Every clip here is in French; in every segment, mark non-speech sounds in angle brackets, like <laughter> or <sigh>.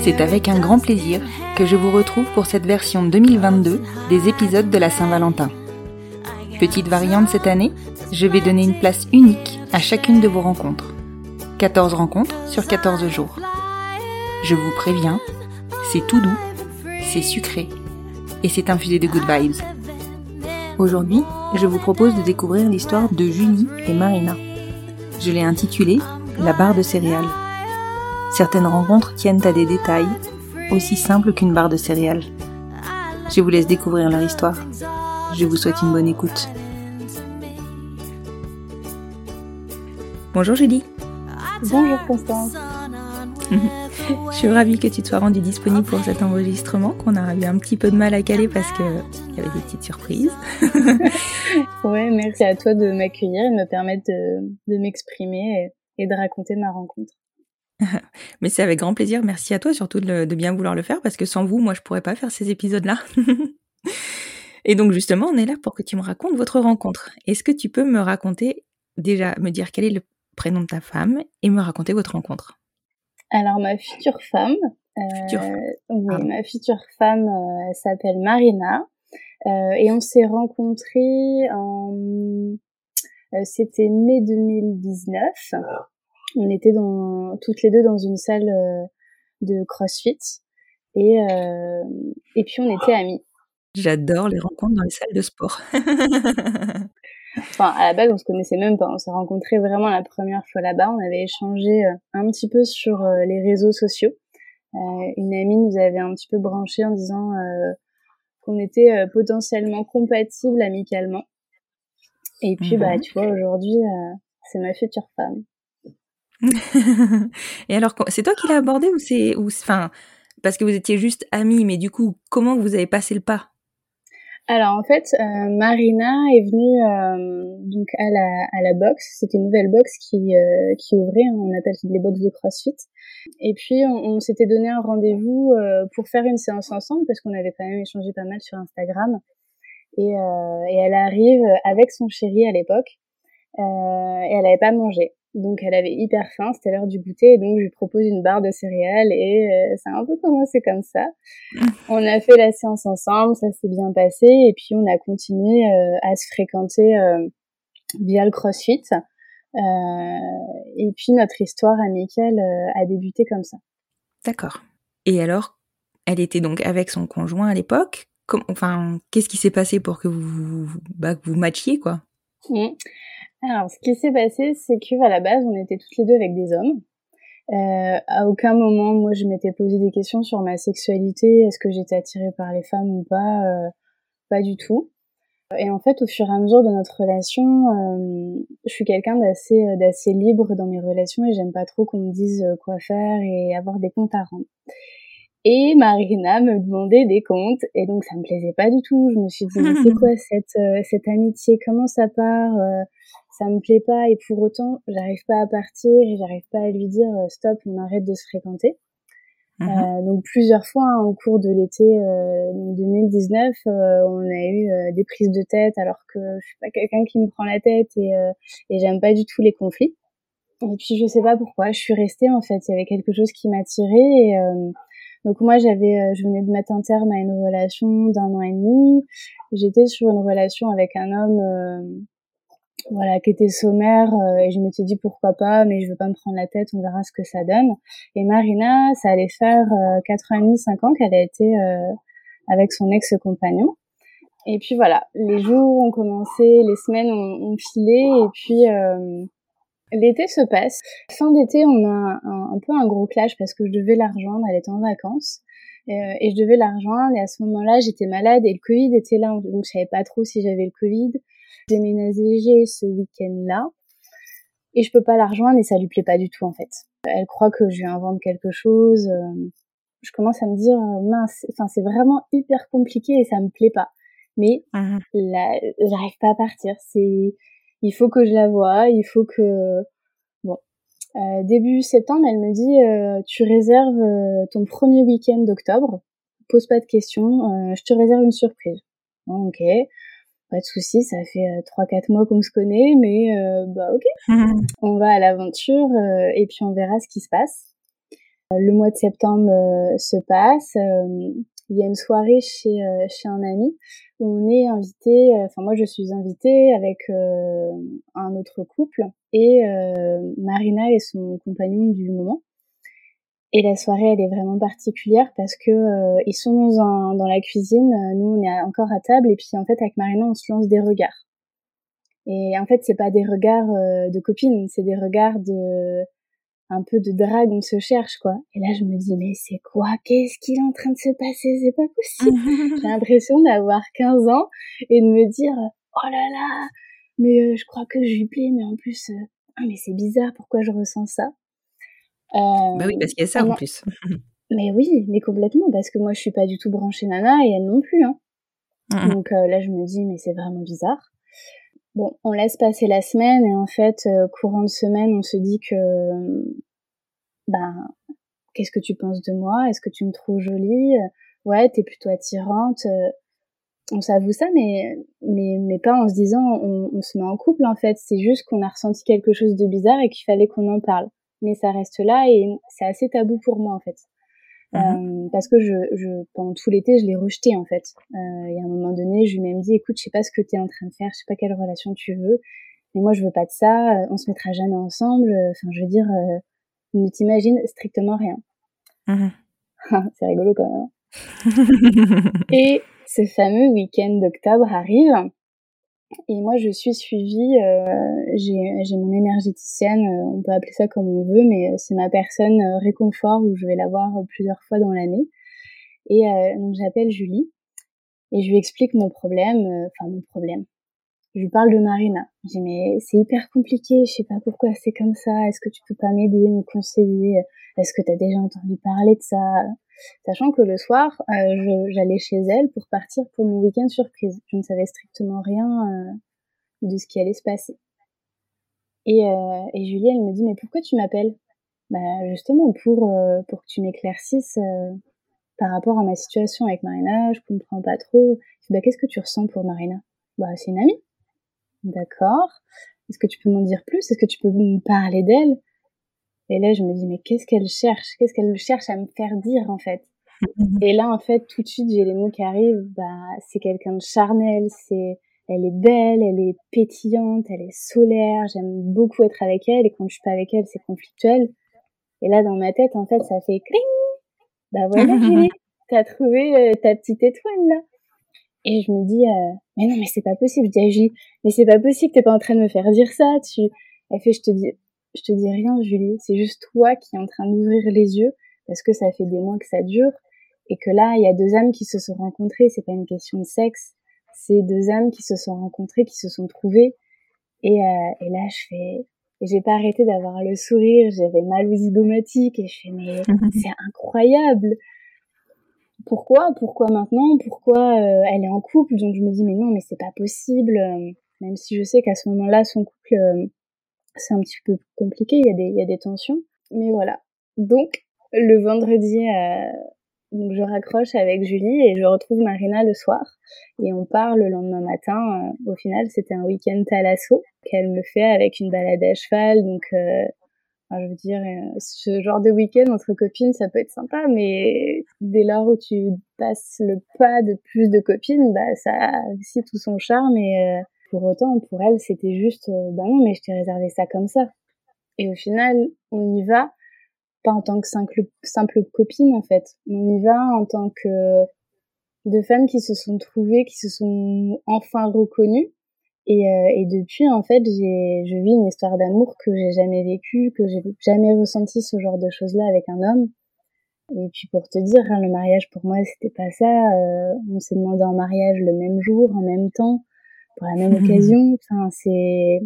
C'est avec un grand plaisir que je vous retrouve pour cette version 2022 des épisodes de la Saint-Valentin. Petite variante cette année, je vais donner une place unique à chacune de vos rencontres. 14 rencontres sur 14 jours. Je vous préviens, c'est tout doux, c'est sucré et c'est infusé de good vibes. Aujourd'hui, je vous propose de découvrir l'histoire de Julie et Marina. Je l'ai intitulée La barre de céréales. Certaines rencontres tiennent à des détails aussi simples qu'une barre de céréales. Je vous laisse découvrir leur histoire. Je vous souhaite une bonne écoute. Bonjour Julie. Bonjour Constance. Je suis ravie que tu te sois rendue disponible pour cet enregistrement qu'on a eu un petit peu de mal à caler parce qu'il y avait des petites surprises. <laughs> ouais, merci à toi de m'accueillir et de me permettre de, de m'exprimer et, et de raconter ma rencontre. <laughs> Mais c'est avec grand plaisir. Merci à toi surtout de, de, bien vouloir le faire parce que sans vous, moi, je pourrais pas faire ces épisodes-là. <laughs> et donc justement, on est là pour que tu me racontes votre rencontre. Est-ce que tu peux me raconter déjà, me dire quel est le prénom de ta femme et me raconter votre rencontre? Alors ma future femme, future femme. Euh, oui, ah. ma future femme euh, s'appelle Marina euh, et on s'est rencontrés en, euh, c'était mai 2019 on était dans, toutes les deux dans une salle euh, de CrossFit et, euh, et puis on était amis. J'adore les rencontres dans les salles de sport. <laughs> enfin, à la base, on se connaissait même pas. On s'est rencontrés vraiment la première fois là-bas. On avait échangé euh, un petit peu sur les réseaux sociaux. Euh, une amie nous avait un petit peu branché en disant euh, qu'on était potentiellement compatibles amicalement. Et puis, mmh. bah, tu vois, aujourd'hui, c'est ma future femme. <laughs> et alors, c'est toi qui l'as abordé ou c'est, ou, enfin, parce que vous étiez juste amis, mais du coup, comment vous avez passé le pas? Alors en fait, euh, Marina est venue euh, donc à la à la boxe. C'était une nouvelle boxe qui euh, qui ouvrait. On appelle les box de CrossFit. Et puis on, on s'était donné un rendez-vous euh, pour faire une séance ensemble parce qu'on avait quand même échangé pas mal sur Instagram. Et, euh, et elle arrive avec son chéri à l'époque. et elle avait pas mangé. Donc elle avait hyper faim, c'était l'heure du goûter, et donc je lui propose une barre de céréales et euh, ça a un peu commencé comme ça. <laughs> on a fait la séance ensemble, ça s'est bien passé, et puis on a continué euh, à se fréquenter euh, via le CrossFit. et puis notre histoire amicale a débuté comme ça. D'accord. Et alors, elle était donc avec son conjoint à l'époque? Enfin, qu'est-ce qui s'est passé pour que vous bah, que vous matchiez quoi? Mmh. Alors, ce qui s'est passé, c'est que à la base, on était toutes les deux avec des hommes. Euh, à aucun moment, moi, je m'étais posé des questions sur ma sexualité. Est-ce que j'étais attirée par les femmes ou pas euh, Pas du tout. Et en fait, au fur et à mesure de notre relation, euh, je suis quelqu'un d'assez d'assez libre dans mes relations et j'aime pas trop qu'on me dise quoi faire et avoir des comptes à rendre. Et Marina me demandait des comptes et donc ça me plaisait pas du tout. Je me suis dit mais c'est <laughs> quoi cette cette amitié? Comment ça part ça me plaît pas et pour autant j'arrive pas à partir et j'arrive pas à lui dire euh, stop on arrête de se fréquenter. Mmh euh, donc plusieurs fois hein, au cours de l'été euh, 2019 euh, on a eu euh, des prises de tête alors que je suis pas quelqu'un qui me prend la tête et, et j'aime pas du tout les conflits. Et puis je sais pas pourquoi je suis restée en fait. Il y avait quelque chose qui m'attirait et donc moi j'avais je venais de mettre un terme à une relation d'un an et demi. J'étais sur une relation avec un homme voilà, qui était sommaire euh, et je m'étais dit pourquoi pas, mais je veux pas me prendre la tête, on verra ce que ça donne. Et Marina, ça allait faire euh, 4 ans et demi, 5 ans qu'elle a été euh, avec son ex-compagnon. Et puis voilà, les jours ont commencé, les semaines ont, ont filé et puis euh, l'été se passe. Fin d'été, on a un, un, peu un gros clash parce que je devais la rejoindre, elle était en vacances. Euh, et je devais la rejoindre et à ce moment-là j'étais malade et le Covid était là donc je savais pas trop si j'avais le Covid j'ai ménagé ce week-end-là et je peux pas la rejoindre et ça lui plaît pas du tout en fait. Elle croit que je lui invente quelque chose. Euh, je commence à me dire mince, enfin c'est vraiment hyper compliqué et ça me plaît pas. Mais mmh. j'arrive pas à partir. C'est il faut que je la voie, il faut que bon. Euh, début septembre, elle me dit euh, tu réserves euh, ton premier week-end d'octobre. Pose pas de questions, euh, je te réserve une surprise. Bon, ok pas de souci, ça fait euh, trois quatre mois qu'on se connaît, mais euh, bah ok, <laughs> on va à l'aventure euh, et puis on verra ce qui se passe. Le mois de septembre se passe. il y a une soirée chez chez un ami où on est invité. Enfin moi je suis invitée avec un autre couple et Marina et son compagnon du moment. Et la soirée, elle est vraiment particulière parce que euh, ils sont dans, dans la cuisine, euh, nous on est encore à table et puis en fait avec Marina on se lance des regards. Et en fait c'est pas des regards euh, de copines, c'est des regards de un peu de drague, on se cherche quoi. Et là je me dis mais c'est quoi? Qu'est-ce qu'il est en train de se passer? C'est pas possible. <laughs> J'ai l'impression d'avoir 15 ans et de me dire oh là là, mais je crois que je lui plais, mais en plus ah mais c'est bizarre, pourquoi je ressens ça? Bah oui, parce qu'il y a ça en plus. <laughs> mais oui, mais complètement, parce que moi je suis pas du tout branchée nana et elle non plus. Hein. Mmh Donc euh, là je me dis, mais c'est vraiment bizarre. Bon, on laisse passer la semaine et en fait, euh, courant de semaine, on se dit que, ben, qu'est-ce que tu penses de moi? Est-ce que tu me trouves jolie? Ouais, t'es plutôt attirante. On s'avoue ça, mais, mais, mais pas en se disant on, on se met en couple en fait. C'est juste qu'on a ressenti quelque chose de bizarre et qu'il fallait qu'on en parle mais ça reste là et c'est assez tabou pour moi en fait. Mmh euh, parce que je, je, pendant tout l'été, je l'ai rejeté en fait. Euh, et à un moment donné, je lui ai même dit, écoute, je sais pas ce que tu es en train de faire, je sais pas quelle relation tu veux, mais moi je veux pas de ça, euh, on se mettra jamais ensemble. Euh, enfin, je veux dire, euh, ne t'imagine strictement rien. Mmh <laughs> c'est rigolo quand même. Hein. et ce fameux week-end d'octobre arrive et moi, je suis suivie, euh, j'ai mon énergéticienne, euh, on peut appeler ça comme on veut, mais euh, c'est ma personne euh, réconfort où je vais la voir plusieurs fois dans l'année. Et donc j'appelle Julie et je lui explique mon problème, enfin mon problème. Je lui parle de Marina. Je dis mais c'est hyper compliqué, je sais pas pourquoi c'est comme ça. Est-ce que tu peux pas m'aider, me conseiller? Est-ce que tu as déjà entendu parler de ça? Sachant que le soir, euh, j'allais chez elle pour partir pour mon week-end surprise. Je ne savais strictement rien euh, de ce qui allait se passer. Et, euh, Julie, elle me dit, mais pourquoi tu m'appelles? Bah justement pour euh, pour que tu m'éclaircisses par rapport à ma situation avec Marina. Je comprends pas trop. Bah qu'est-ce que tu ressens pour Marina? Bah c'est une amie. D'accord. Est-ce que tu peux m'en dire plus? Est-ce que tu peux me parler d'elle? Et là, je me dis, mais qu'est-ce qu'elle cherche? Qu'est-ce qu'elle cherche à me faire dire, en fait? <laughs> Et là, en fait, tout de suite, j'ai les mots qui arrivent. Bah, c'est quelqu'un de charnel, c'est, elle est belle, elle est pétillante, elle est solaire. J'aime beaucoup être avec elle. Et quand je suis pas avec elle, c'est conflictuel. Et là, dans ma tête, en fait, ça fait cling. Bah voilà, <laughs> Julie, t'as trouvé euh, ta petite étoile là. Et je me dis, euh, mais non, mais c'est pas possible. Je dis à Julie, mais c'est pas possible, t'es pas en train de me faire dire ça. Tu, elle fait, je te dis, je te dis rien, Julie. C'est juste toi qui es en train d'ouvrir les yeux parce que ça fait des mois que ça dure et que là, il y a deux âmes qui se sont rencontrées. C'est pas une question de sexe. C'est deux âmes qui se sont rencontrées, qui se sont trouvées. Et, euh, et là, je fais, j'ai pas arrêté d'avoir le sourire. J'avais mal aux zygomatiques et je fais, mais c'est incroyable. Pourquoi? Pourquoi maintenant? Pourquoi euh, elle est en couple? Donc je me dis, mais non, mais c'est pas possible. Même si je sais qu'à ce moment-là, son couple euh, c'est un petit peu compliqué, il y, a des, tensions. Mais voilà. Donc, le vendredi, euh, donc je raccroche avec Julie et je retrouve Marina le soir. Et on part le lendemain matin. Euh, au final, c'était un week-end thalasso qu'elle me fait avec une balade à cheval. Donc, euh, je veux dire, ce genre de week-end entre copines, ça peut être sympa, mais dès lors où tu passes le pas de plus de copines, bah ça a aussi tout son charme et pour autant, pour elle, c'était juste, euh, bah non, mais je t'ai réservé ça comme ça. Et au final, on y va pas en tant que simple, simple copine en fait. On y va en tant que de femmes qui se sont trouvées, qui se sont enfin reconnues. Et, euh, et depuis, en fait, j'ai, je vis une histoire d'amour que j'ai jamais vécue, que j'ai jamais ressenti ce genre de choses-là avec un homme. Et puis pour te dire, hein, le mariage pour moi, c'était pas ça. Euh, on s'est demandé en mariage le même jour, en même temps, pour la même <laughs> occasion. Enfin, c'est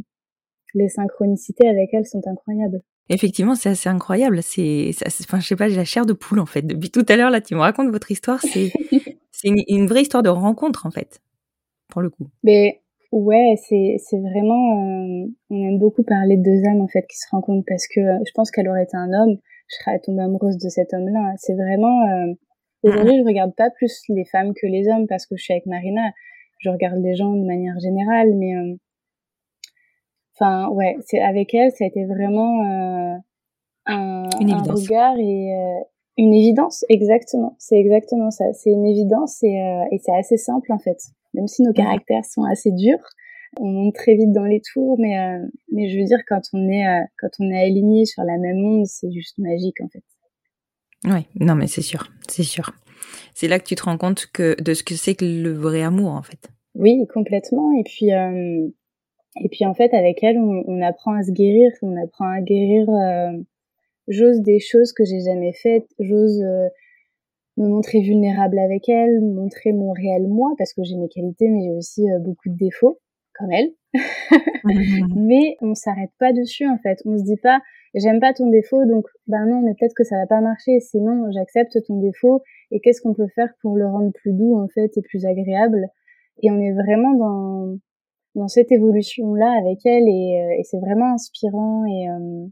les synchronicités avec elle sont incroyables. Effectivement, c'est assez incroyable. C'est, enfin, je sais pas, j'ai la chair de poule en fait. Depuis tout à l'heure, là, tu me racontes votre histoire. C'est, <laughs> c'est une, vraie histoire de rencontre en fait, pour le coup. Mais ouais, c'est, c'est vraiment. Euh, on aime beaucoup parler de deux âmes en fait qui se rencontrent parce que euh, je pense qu'elle aurait été un homme, je serais tombée amoureuse de cet homme-là. C'est vraiment. Euh, aujourd'hui, je regarde pas plus les femmes que les hommes parce que je suis avec Marina. Je regarde les gens de manière générale, mais Enfin, ouais, c'est avec elle, ça a été vraiment euh, un, un, regard et euh, une évidence, exactement. C'est exactement ça. C'est une évidence et, euh, et c'est assez simple en fait. Même si nos caractères sont assez durs, on monte très vite dans les tours, mais euh, mais je veux dire quand on est quand on est aligné sur la même onde, c'est juste magique en fait. Ouais, non mais c'est sûr, c'est sûr. C'est là que tu te rends compte que de ce que c'est que le vrai amour en fait. Oui, complètement. Et puis et puis en fait, avec elle, on, on, apprend à se guérir, on apprend à guérir. Euh, j'ose des choses que j'ai jamais faites, j'ose euh, me montrer vulnérable avec elle, montrer mon réel moi, parce que j'ai mes qualités, mais j'ai aussi euh, beaucoup de défauts, comme elle. <laughs> <laughs> mais on s'arrête pas dessus en fait. On se dit pas, j'aime pas ton défaut, donc ben non, mais peut-être que ça va pas marcher. Sinon, j'accepte ton défaut et qu'est-ce qu'on peut faire pour le rendre plus doux en fait et plus agréable? Et on est vraiment dans dans cette évolution là avec elle et, euh, et c'est vraiment inspirant et euh,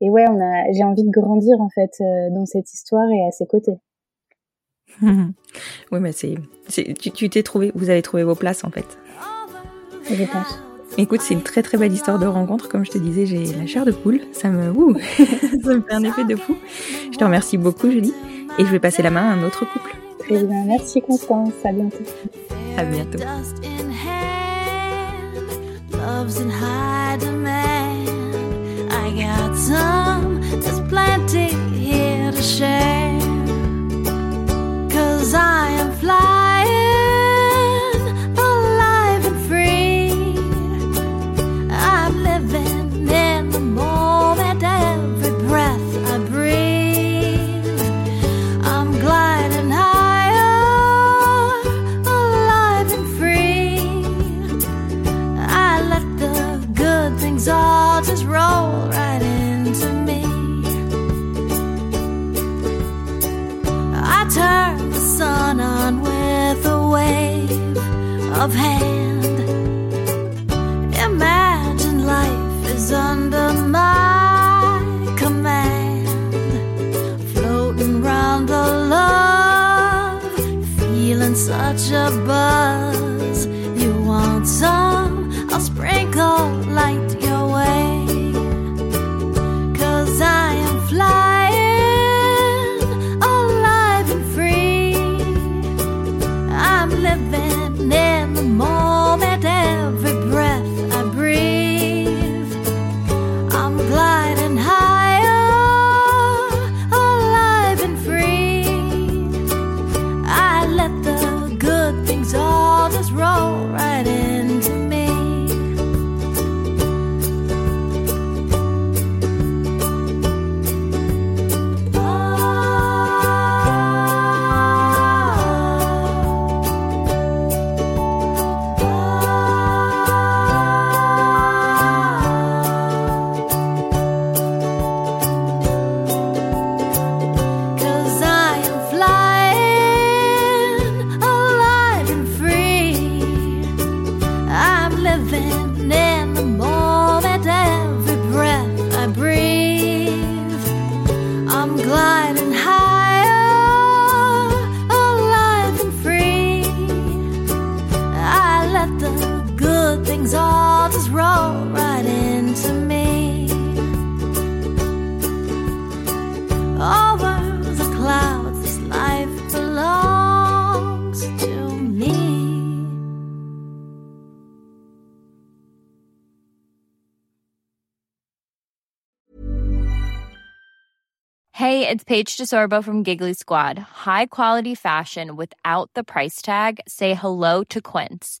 et ouais on a j'ai envie de grandir en fait euh, dans cette histoire et à ses côtés <laughs> oui mais c'est tu t'es trouvé vous avez trouvé vos places en fait je pense Écoute, c'est une très très belle histoire de rencontre. Comme je te disais, j'ai la chair de poule. Ça me, <laughs> ça me fait un effet de fou. Je te remercie beaucoup, Julie. Et je vais passer la main à un autre couple. Très bien. Merci, Constance. À bientôt. À bientôt. love's in high demand. I got some, there's plenty here to share. Cause I am flying. things all just roll right into me. Clouds, this life belongs to me. Hey, it's Paige DeSorbo from Giggly Squad. High quality fashion without the price tag? Say hello to Quince.